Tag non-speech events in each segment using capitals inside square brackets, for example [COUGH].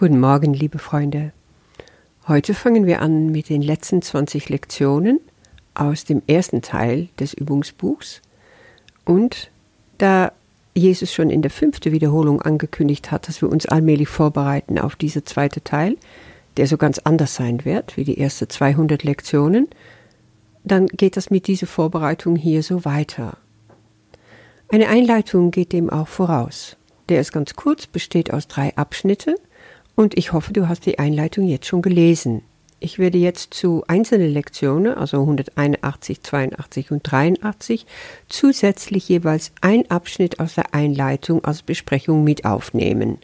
Guten Morgen, liebe Freunde. Heute fangen wir an mit den letzten 20 Lektionen aus dem ersten Teil des Übungsbuchs. Und da Jesus schon in der fünften Wiederholung angekündigt hat, dass wir uns allmählich vorbereiten auf diesen zweiten Teil, der so ganz anders sein wird wie die ersten 200 Lektionen, dann geht das mit dieser Vorbereitung hier so weiter. Eine Einleitung geht dem auch voraus. Der ist ganz kurz, besteht aus drei Abschnitten und ich hoffe, du hast die Einleitung jetzt schon gelesen. Ich werde jetzt zu einzelnen Lektionen, also 181, 82 und 83, zusätzlich jeweils ein Abschnitt aus der Einleitung als Besprechung mit aufnehmen.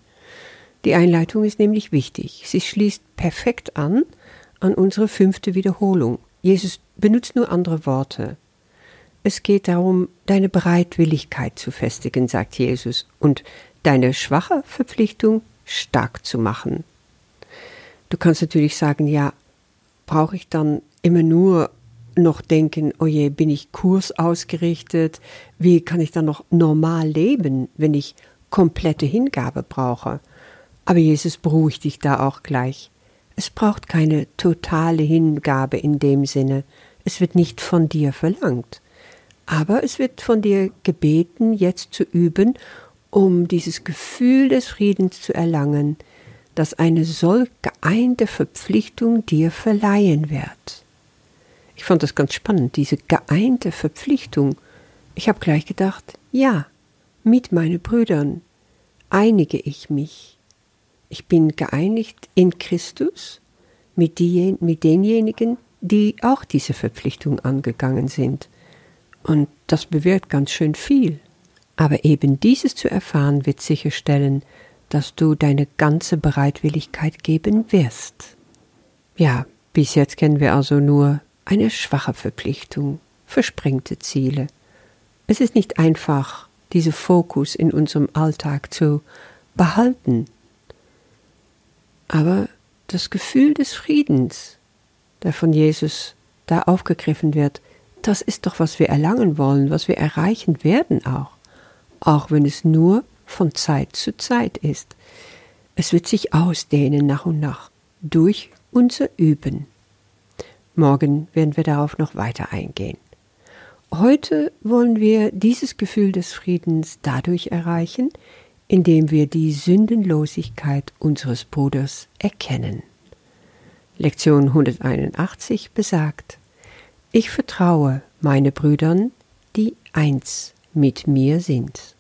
Die Einleitung ist nämlich wichtig. Sie schließt perfekt an an unsere fünfte Wiederholung. Jesus benutzt nur andere Worte. Es geht darum, deine Bereitwilligkeit zu festigen, sagt Jesus, und deine schwache Verpflichtung stark zu machen. Du kannst natürlich sagen, ja, brauche ich dann immer nur noch denken, oh je, bin ich kursausgerichtet? Wie kann ich dann noch normal leben, wenn ich komplette Hingabe brauche? Aber Jesus beruhigt dich da auch gleich. Es braucht keine totale Hingabe in dem Sinne. Es wird nicht von dir verlangt. Aber es wird von dir gebeten, jetzt zu üben um dieses Gefühl des Friedens zu erlangen, das eine solch geeinte Verpflichtung dir verleihen wird. Ich fand das ganz spannend, diese geeinte Verpflichtung. Ich habe gleich gedacht, ja, mit meinen Brüdern einige ich mich. Ich bin geeinigt in Christus mit, die, mit denjenigen, die auch diese Verpflichtung angegangen sind. Und das bewirkt ganz schön viel. Aber eben dieses zu erfahren wird sicherstellen, dass du deine ganze Bereitwilligkeit geben wirst. Ja, bis jetzt kennen wir also nur eine schwache Verpflichtung, versprengte Ziele. Es ist nicht einfach, diese Fokus in unserem Alltag zu behalten. Aber das Gefühl des Friedens, der von Jesus da aufgegriffen wird, das ist doch, was wir erlangen wollen, was wir erreichen werden auch auch wenn es nur von Zeit zu Zeit ist. Es wird sich ausdehnen nach und nach durch unser Üben. Morgen werden wir darauf noch weiter eingehen. Heute wollen wir dieses Gefühl des Friedens dadurch erreichen, indem wir die Sündenlosigkeit unseres Bruders erkennen. Lektion 181 besagt, ich vertraue meine Brüdern, die eins mit mir sind.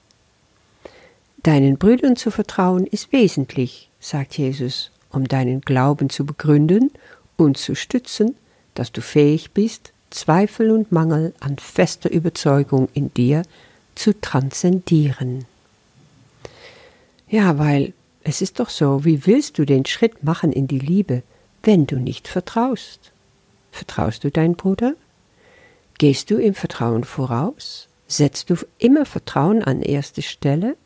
Deinen Brüdern zu vertrauen ist wesentlich, sagt Jesus, um deinen Glauben zu begründen und zu stützen, dass du fähig bist, Zweifel und Mangel an fester Überzeugung in dir zu transzendieren. Ja, weil es ist doch so, wie willst du den Schritt machen in die Liebe, wenn du nicht vertraust? Vertraust du deinen Bruder? Gehst du im Vertrauen voraus? Setzt du immer Vertrauen an erste Stelle?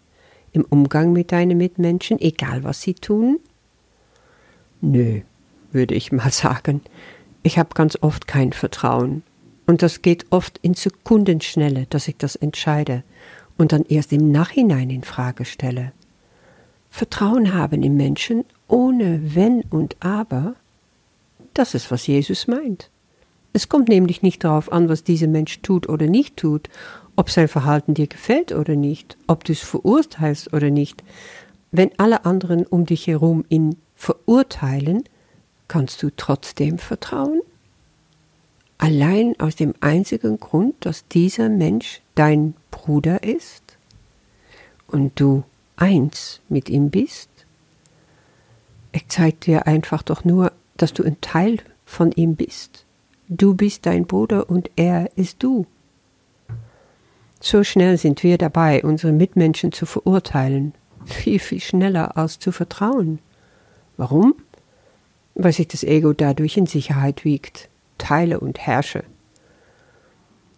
Im Umgang mit deinen Mitmenschen, egal was sie tun? Nö, würde ich mal [LAUGHS] sagen. Ich habe ganz oft kein Vertrauen. Und das geht oft in Sekundenschnelle, dass ich das entscheide und dann erst im Nachhinein in Frage stelle. Vertrauen haben im Menschen ohne Wenn und Aber, das ist, was Jesus meint. Es kommt nämlich nicht darauf an, was dieser Mensch tut oder nicht tut, ob sein Verhalten dir gefällt oder nicht, ob du es verurteilst oder nicht. Wenn alle anderen um dich herum ihn verurteilen, kannst du trotzdem vertrauen? Allein aus dem einzigen Grund, dass dieser Mensch dein Bruder ist und du eins mit ihm bist? Er zeigt dir einfach doch nur, dass du ein Teil von ihm bist. Du bist dein Bruder und er ist du. So schnell sind wir dabei, unsere Mitmenschen zu verurteilen, viel, viel schneller als zu vertrauen. Warum? Weil sich das Ego dadurch in Sicherheit wiegt, teile und herrsche.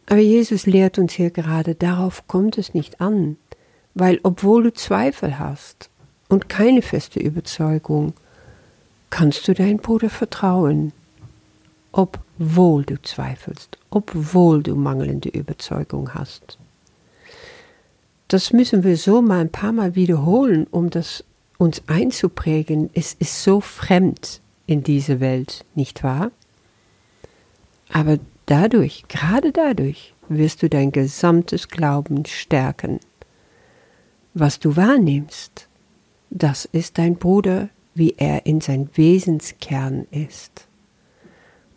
Aber Jesus lehrt uns hier gerade, darauf kommt es nicht an, weil obwohl du Zweifel hast und keine feste Überzeugung, kannst du deinem Bruder vertrauen, obwohl du zweifelst, obwohl du mangelnde Überzeugung hast das müssen wir so mal ein paar Mal wiederholen, um das uns einzuprägen, es ist so fremd in diese Welt, nicht wahr? Aber dadurch, gerade dadurch, wirst du dein gesamtes Glauben stärken. Was du wahrnimmst, das ist dein Bruder, wie er in sein Wesenskern ist.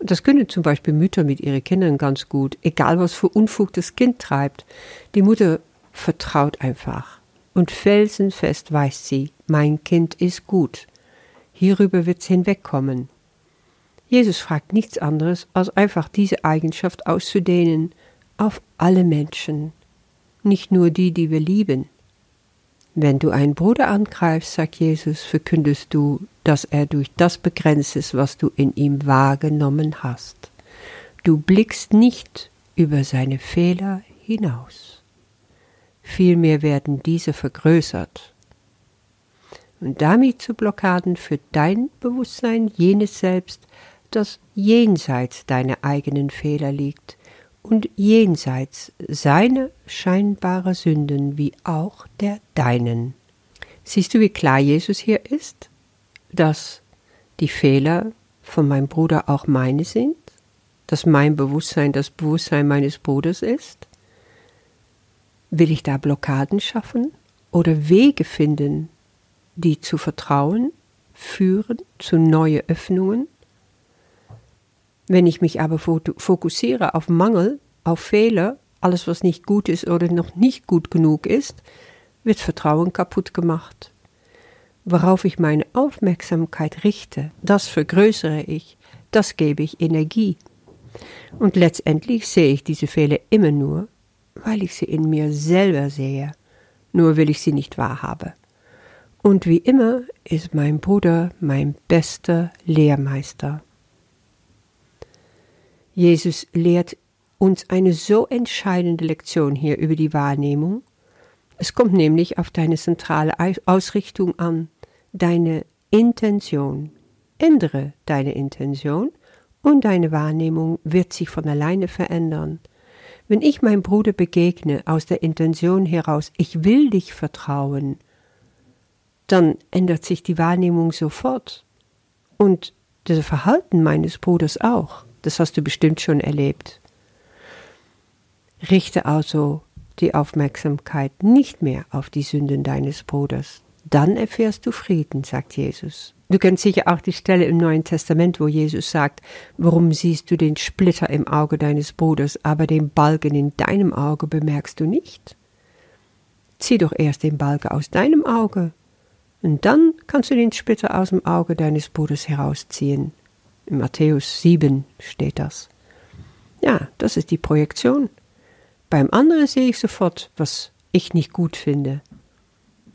Das können zum Beispiel Mütter mit ihren Kindern ganz gut, egal was für Unfug das Kind treibt. Die Mutter vertraut einfach. Und felsenfest weiß sie, mein Kind ist gut. Hierüber wird's hinwegkommen. Jesus fragt nichts anderes, als einfach diese Eigenschaft auszudehnen auf alle Menschen, nicht nur die, die wir lieben. Wenn du einen Bruder angreifst, sagt Jesus, verkündest du, dass er durch das begrenzt ist, was du in ihm wahrgenommen hast. Du blickst nicht über seine Fehler hinaus. Vielmehr werden diese vergrößert. Und damit zu Blockaden für dein Bewusstsein jenes Selbst, das jenseits deiner eigenen Fehler liegt und jenseits seiner scheinbaren Sünden wie auch der deinen. Siehst du, wie klar Jesus hier ist, dass die Fehler von meinem Bruder auch meine sind, dass mein Bewusstsein das Bewusstsein meines Bruders ist? Will ich da Blockaden schaffen oder Wege finden, die zu Vertrauen führen, zu neue Öffnungen? Wenn ich mich aber fokussiere auf Mangel, auf Fehler, alles was nicht gut ist oder noch nicht gut genug ist, wird Vertrauen kaputt gemacht. Worauf ich meine Aufmerksamkeit richte, das vergrößere ich, das gebe ich Energie. Und letztendlich sehe ich diese Fehler immer nur, weil ich sie in mir selber sehe, nur will ich sie nicht wahrhabe. Und wie immer ist mein Bruder mein bester Lehrmeister. Jesus lehrt uns eine so entscheidende Lektion hier über die Wahrnehmung. Es kommt nämlich auf deine zentrale Ausrichtung an, deine Intention. Ändere deine Intention und deine Wahrnehmung wird sich von alleine verändern. Wenn ich meinem Bruder begegne aus der Intention heraus, ich will dich vertrauen, dann ändert sich die Wahrnehmung sofort und das Verhalten meines Bruders auch. Das hast du bestimmt schon erlebt. Richte also die Aufmerksamkeit nicht mehr auf die Sünden deines Bruders. Dann erfährst du Frieden, sagt Jesus. Du kennst sicher auch die Stelle im Neuen Testament, wo Jesus sagt, warum siehst du den Splitter im Auge deines Bruders, aber den Balken in deinem Auge bemerkst du nicht? Zieh doch erst den Balken aus deinem Auge, und dann kannst du den Splitter aus dem Auge deines Bruders herausziehen. In Matthäus 7 steht das. Ja, das ist die Projektion. Beim anderen sehe ich sofort, was ich nicht gut finde,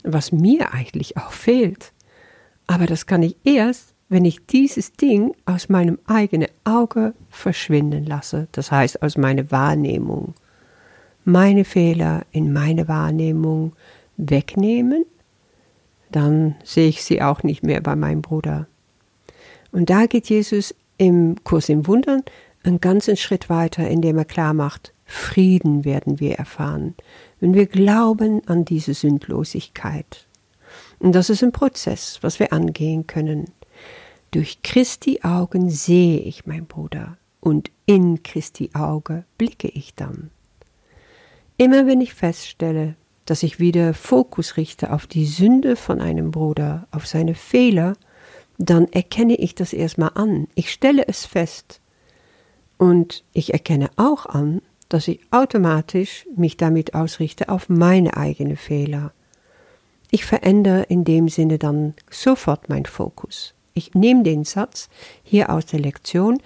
was mir eigentlich auch fehlt. Aber das kann ich erst, wenn ich dieses Ding aus meinem eigenen Auge verschwinden lasse, das heißt aus meiner Wahrnehmung. Meine Fehler in meine Wahrnehmung wegnehmen, dann sehe ich sie auch nicht mehr bei meinem Bruder. Und da geht Jesus im Kurs im Wundern einen ganzen Schritt weiter, indem er klar macht, Frieden werden wir erfahren, wenn wir glauben an diese Sündlosigkeit. Und das ist ein Prozess, was wir angehen können. Durch Christi Augen sehe ich mein Bruder und in Christi Auge blicke ich dann. Immer wenn ich feststelle, dass ich wieder Fokus richte auf die Sünde von einem Bruder, auf seine Fehler, dann erkenne ich das erstmal an. Ich stelle es fest. Und ich erkenne auch an, dass ich automatisch mich damit ausrichte auf meine eigenen Fehler. Ich verändere in dem Sinne dann sofort meinen Fokus. Ich nehme den Satz hier aus der Lektion,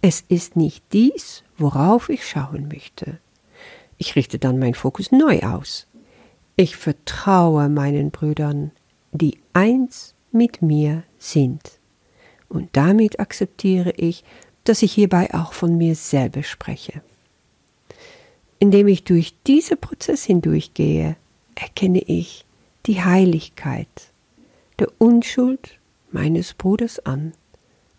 es ist nicht dies, worauf ich schauen möchte. Ich richte dann meinen Fokus neu aus. Ich vertraue meinen Brüdern, die eins mit mir sind. Und damit akzeptiere ich, dass ich hierbei auch von mir selber spreche. Indem ich durch diesen Prozess hindurchgehe, erkenne ich, die Heiligkeit der Unschuld meines Bruders an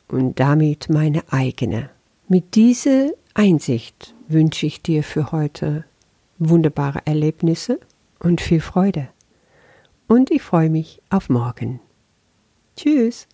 und damit meine eigene. Mit dieser Einsicht wünsche ich dir für heute wunderbare Erlebnisse und viel Freude. Und ich freue mich auf morgen. Tschüss.